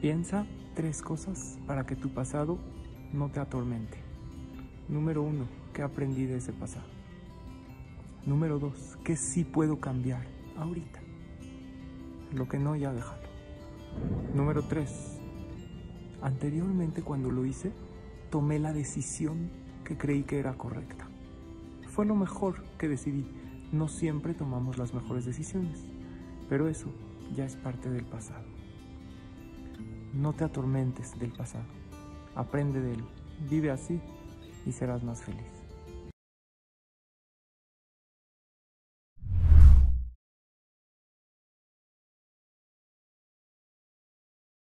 Piensa tres cosas para que tu pasado no te atormente. Número uno, ¿qué aprendí de ese pasado? Número dos, ¿qué sí puedo cambiar ahorita? Lo que no, ya déjalo. Número tres, anteriormente cuando lo hice, tomé la decisión que creí que era correcta. Fue lo mejor que decidí. No siempre tomamos las mejores decisiones, pero eso ya es parte del pasado. No te atormentes del pasado. Aprende de él. Vive así y serás más feliz.